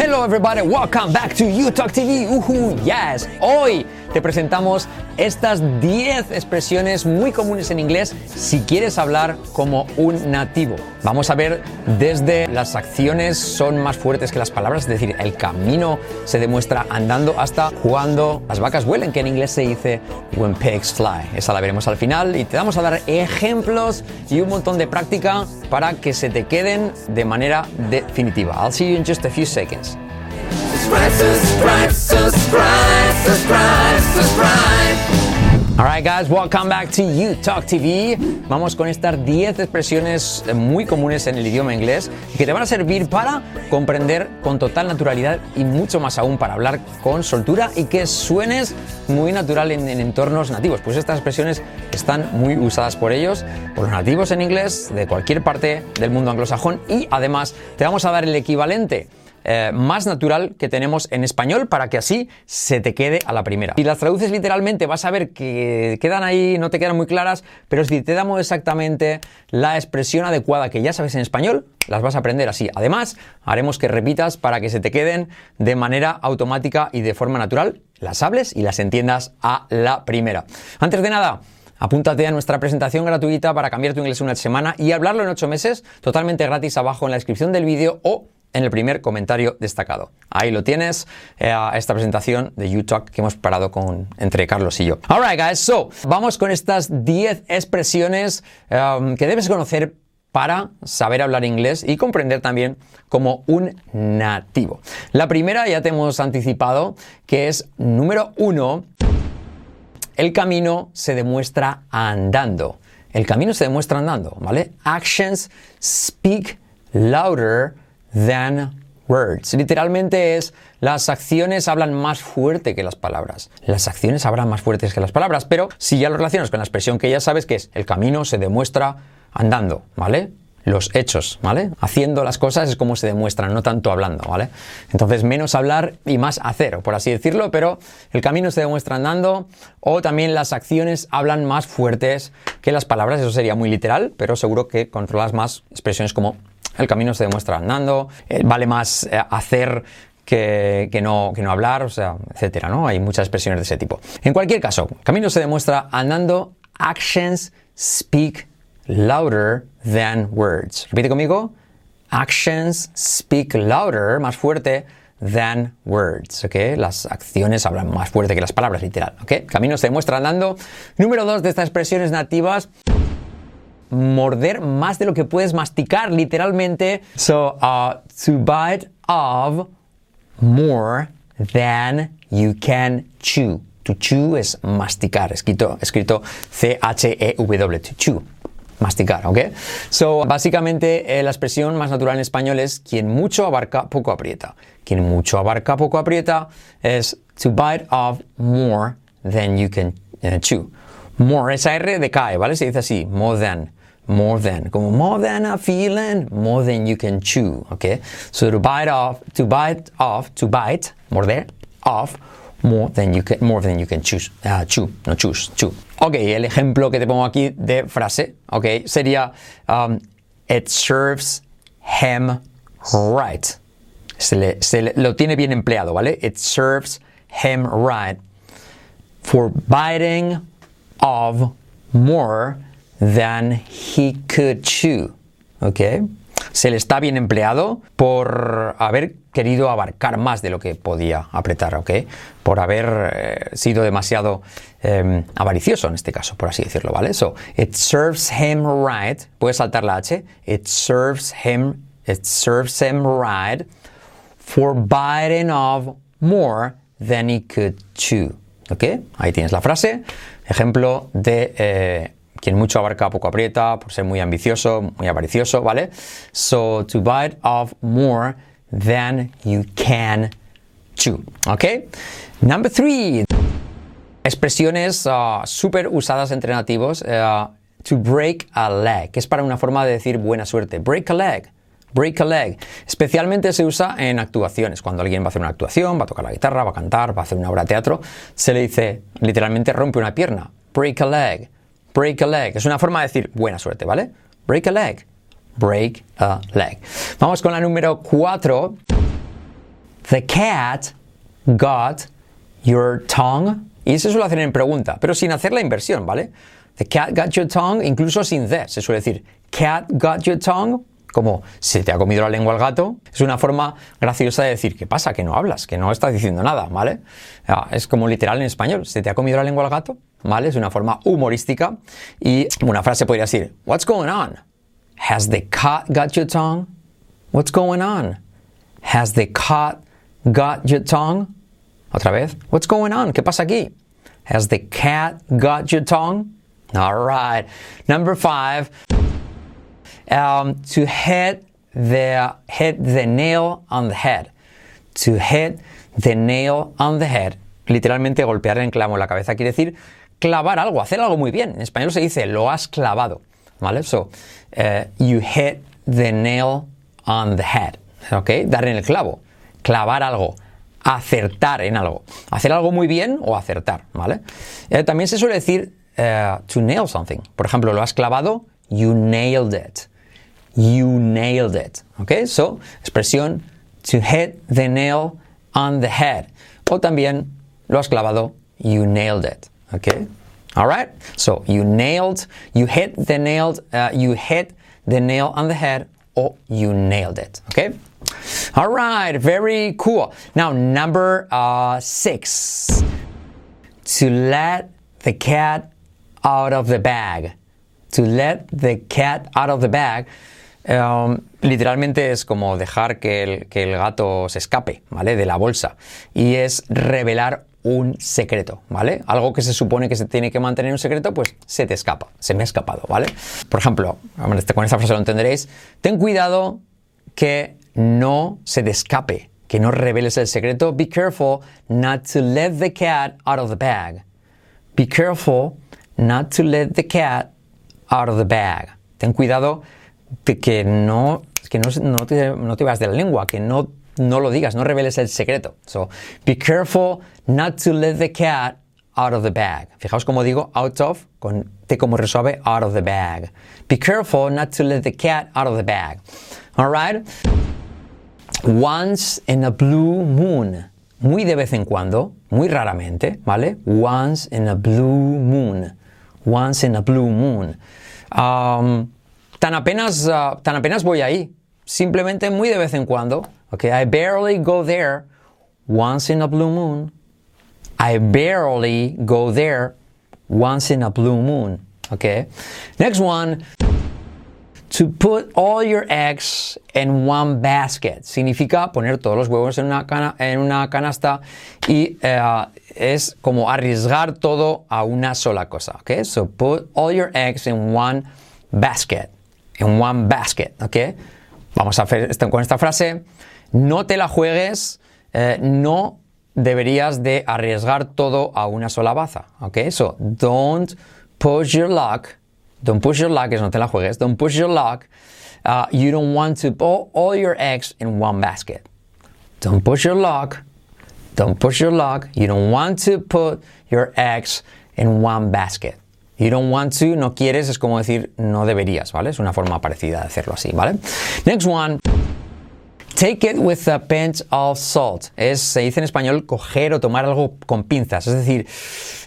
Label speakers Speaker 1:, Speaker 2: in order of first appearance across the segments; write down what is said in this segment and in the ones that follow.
Speaker 1: Hello everybody, welcome back to You Talk TV. Uhu, yes. Hoy te presentamos estas 10 expresiones muy comunes en inglés si quieres hablar como un nativo. Vamos a ver desde las acciones son más fuertes que las palabras, es decir, el camino se demuestra andando hasta cuando las vacas vuelen, que en inglés se dice when pigs fly. Esa la veremos al final y te vamos a dar ejemplos y un montón de práctica para que se te queden de manera definitiva. I'll see you in just a few seconds.
Speaker 2: Subscribe, subscribe, subscribe, subscribe, subscribe.
Speaker 1: Alright guys, welcome back to You Talk TV. Vamos con estas 10 expresiones muy comunes en el idioma inglés que te van a servir para comprender con total naturalidad y mucho más aún para hablar con soltura y que suenes muy natural en, en entornos nativos. Pues estas expresiones están muy usadas por ellos, por los nativos en inglés de cualquier parte del mundo anglosajón y además te vamos a dar el equivalente eh, más natural que tenemos en español para que así se te quede a la primera. Si las traduces literalmente vas a ver que quedan ahí, no te quedan muy claras, pero si te damos exactamente la expresión adecuada que ya sabes en español, las vas a aprender así. Además, haremos que repitas para que se te queden de manera automática y de forma natural, las hables y las entiendas a la primera. Antes de nada, Apúntate a nuestra presentación gratuita para cambiar tu inglés una semana y hablarlo en ocho meses, totalmente gratis abajo en la descripción del vídeo o en el primer comentario destacado. Ahí lo tienes, eh, esta presentación de YouTalk que hemos preparado con, entre Carlos y yo. Alright, guys, so vamos con estas 10 expresiones um, que debes conocer para saber hablar inglés y comprender también como un nativo. La primera ya te hemos anticipado que es número uno, el camino se demuestra andando. El camino se demuestra andando, ¿vale? Actions speak louder than words. Literalmente es las acciones hablan más fuerte que las palabras. Las acciones hablan más fuertes que las palabras, pero si ya lo relacionas con la expresión que ya sabes que es el camino se demuestra andando, ¿vale? Los hechos, ¿vale? Haciendo las cosas es como se demuestran, no tanto hablando, ¿vale? Entonces, menos hablar y más hacer, por así decirlo, pero el camino se demuestra andando o también las acciones hablan más fuertes que las palabras, eso sería muy literal, pero seguro que controlas más expresiones como el camino se demuestra andando, eh, vale más eh, hacer que, no, que no hablar, o sea, etcétera, ¿no? Hay muchas expresiones de ese tipo. En cualquier caso, camino se demuestra andando, actions speak louder than words. Repite conmigo. Actions speak louder, más fuerte, than words, ¿ok? Las acciones hablan más fuerte que las palabras, literal, ¿ok? Camino se demuestra andando. Número dos de estas expresiones nativas morder más de lo que puedes masticar, literalmente. So, uh, to bite of more than you can chew. To chew es masticar, escrito, escrito C-H-E-W, to chew. Masticar, ¿ok? So, básicamente eh, la expresión más natural en español es quien mucho abarca, poco aprieta. Quien mucho abarca, poco aprieta es to bite of more than you can uh, chew. More, esa R decae, ¿vale? Se dice así, more than more than, como more than a feeling, more than you can chew, okay? So to bite off, to bite off, to bite, morder, off, more than you can, more than you can choose, uh, chew, no choose, chew. Ok, el ejemplo que te pongo aquí de frase, ok, sería um, it serves him right. Se le, lo tiene bien empleado, ¿vale? It serves him right for biting of more than he could chew. ¿Ok? Se le está bien empleado por haber querido abarcar más de lo que podía apretar, ¿ok? Por haber eh, sido demasiado eh, avaricioso en este caso, por así decirlo, ¿vale? So, it serves him right. Puedes saltar la H. It serves him, it serves him right for biting of more than he could chew. ¿Ok? Ahí tienes la frase. Ejemplo de eh, quien mucho abarca poco aprieta, por ser muy ambicioso, muy avaricioso, ¿vale? So, to bite off more than you can chew, ¿ok? Number three, expresiones uh, súper usadas entre nativos, uh, to break a leg, que es para una forma de decir buena suerte, break a leg. Break a leg. Especialmente se usa en actuaciones. Cuando alguien va a hacer una actuación, va a tocar la guitarra, va a cantar, va a hacer una obra de teatro, se le dice literalmente rompe una pierna. Break a leg. Break a leg. Es una forma de decir buena suerte, ¿vale? Break a leg. Break a leg. Vamos con la número 4. The cat got your tongue. Y eso suele hacer en pregunta, pero sin hacer la inversión, ¿vale? The cat got your tongue, incluso sin the. Se suele decir, cat got your tongue, como se te ha comido la lengua el gato. Es una forma graciosa de decir, ¿qué pasa? Que no hablas, que no estás diciendo nada, ¿vale? Ah, Es como literal en español, ¿se te ha comido la lengua el gato? ¿Vale? Es una forma humorística. Y una frase podría decir, What's going on? Has the cat got your tongue? What's going on? Has the cat got your tongue? Otra vez. What's going on? ¿Qué pasa aquí? Has the cat got your tongue? All right. Number five. Um, to hit the hit the nail on the head. To hit the nail on the head. Literalmente golpear en clavo la cabeza quiere decir clavar algo, hacer algo muy bien. En español se dice lo has clavado. ¿Vale? So, uh, you hit the nail on the head. ¿Ok? Dar en el clavo. Clavar algo. Acertar en algo. Hacer algo muy bien o acertar. ¿Vale? Eh, también se suele decir eh, to nail something. Por ejemplo, lo has clavado. You nailed it. You nailed it. ¿Ok? So, expresión to hit the nail on the head. O también lo has clavado. You nailed it. ¿Ok? All right? So, you nailed, you hit the nailed, uh, you hit the nail on the head or you nailed it. Okay? All right, very cool. Now, number uh, six. To let the cat out of the bag. To let the cat out of the bag. um, literalmente es como dejar que el, que el gato se escape, ¿vale? De la bolsa. Y es revelar un secreto, ¿vale? Algo que se supone que se tiene que mantener un secreto, pues se te escapa, se me ha escapado, ¿vale? Por ejemplo, hombre, con esta frase lo entenderéis, ten cuidado que no se te escape, que no reveles el secreto. Be careful not to let the cat out of the bag. Be careful not to let the cat out of the bag. Ten cuidado de que no, que no, no te, no vas de la lengua, que no, no lo digas, no reveles el secreto. So, be careful not to let the cat out of the bag. Fijaos como digo out of, con T como resuave, out of the bag. Be careful not to let the cat out of the bag. All right? Once in a blue moon. Muy de vez en cuando, muy raramente, ¿vale? Once in a blue moon. Once in a blue moon. Um, tan, apenas, uh, tan apenas voy ahí. Simplemente muy de vez en cuando. Okay, I barely go there once in a blue moon. I barely go there once in a blue moon. Okay. Next one. To put all your eggs in one basket. Significa poner todos los huevos en una, cana- en una canasta y eh, es como arriesgar todo a una sola cosa. Okay? So put all your eggs in one basket. In one basket. Okay? Vamos a hacer esto con esta frase. No te la juegues. eh, no deberías de arriesgar todo a una sola baza. Okay? So don't push your luck. Don't push your luck, es no te la juegues. Don't push your luck. Uh, you don't want to put all your eggs in one basket. Don't push your luck. Don't push your luck. You don't want to put your eggs in one basket. You don't want to, no quieres, es como decir no deberías, ¿vale? Es una forma parecida de hacerlo así, ¿vale? Next one. Take it with a pinch of salt. Es, se dice en español coger o tomar algo con pinzas. Es decir,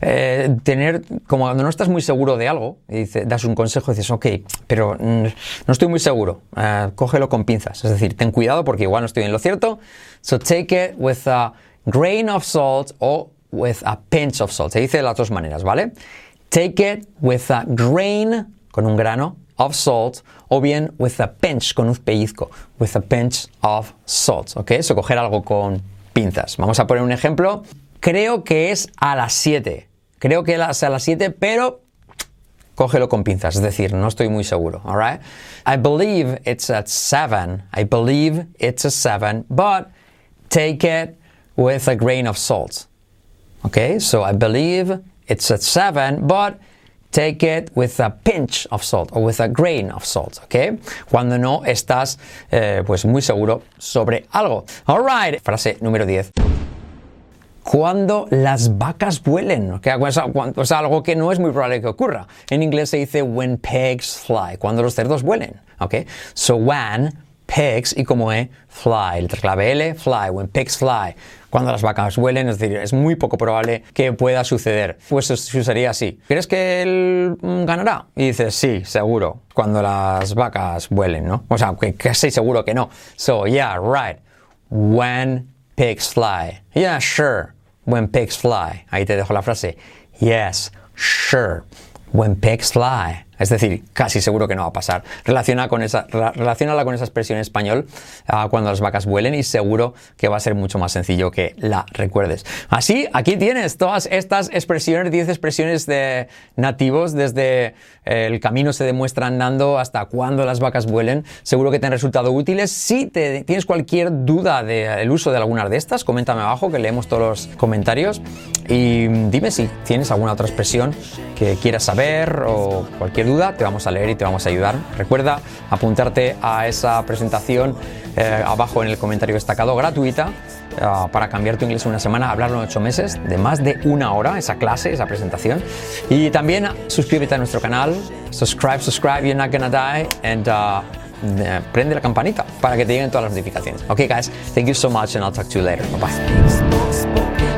Speaker 1: eh, tener, como cuando no estás muy seguro de algo, das un consejo y dices, ok, pero mm, no estoy muy seguro, eh, cógelo con pinzas. Es decir, ten cuidado porque igual no estoy en lo cierto. So take it with a grain of salt o with a pinch of salt. Se dice de las dos maneras, ¿vale? Take it with a grain, con un grano, of salt, o bien with a pinch, con un pellizco, with a pinch of salt, ¿ok? So, coger algo con pinzas. Vamos a poner un ejemplo. Creo que es a las 7. Creo que es a las 7, pero cógelo con pinzas, es decir, no estoy muy seguro, all right? I believe it's at 7. I believe it's a 7, but take it with a grain of salt. Okay, so I believe it's at 7, but take it with a pinch of salt or with a grain of salt, okay? Cuando no estás eh, pues muy seguro sobre algo. All right, frase número 10. Cuando las vacas vuelen, ¿ok? o o algo que no es muy probable que ocurra. En inglés se dice when pigs fly, cuando los cerdos vuelen, ¿ok? So when pigs y como E, fly. Letra clave L, fly. When pigs fly. Cuando las vacas vuelen, es decir, es muy poco probable que pueda suceder. Pues se usaría así. ¿Crees que él mm, ganará? Y dices, sí, seguro. Cuando las vacas vuelen, ¿no? O sea, que casi seguro que no. So, yeah, right. When pigs fly. Yeah, sure. When pigs fly. Ahí te dejo la frase. Yes, sure. When pigs fly. Es decir, casi seguro que no va a pasar. Relaciona con esa, relacionala con esa expresión en español uh, cuando las vacas vuelen y seguro que va a ser mucho más sencillo que la recuerdes. Así, aquí tienes todas estas expresiones, 10 expresiones de nativos desde eh, el camino se demuestra andando hasta cuando las vacas vuelen. Seguro que te han resultado útiles. Si tienes cualquier duda del uso de alguna de estas, coméntame abajo que leemos todos los comentarios y dime si tienes alguna otra expresión que quieras saber o cualquier duda te vamos a leer y te vamos a ayudar. Recuerda apuntarte a esa presentación eh, abajo en el comentario destacado gratuita eh, para cambiar tu inglés en una semana, hablarlo en ocho meses, de más de una hora, esa clase, esa presentación. Y también suscríbete a nuestro canal, subscribe, subscribe, you're not gonna die, and uh, prende la campanita para que te lleguen todas las notificaciones. Ok, guys, thank you so much, and I'll talk to you later. Bye bye.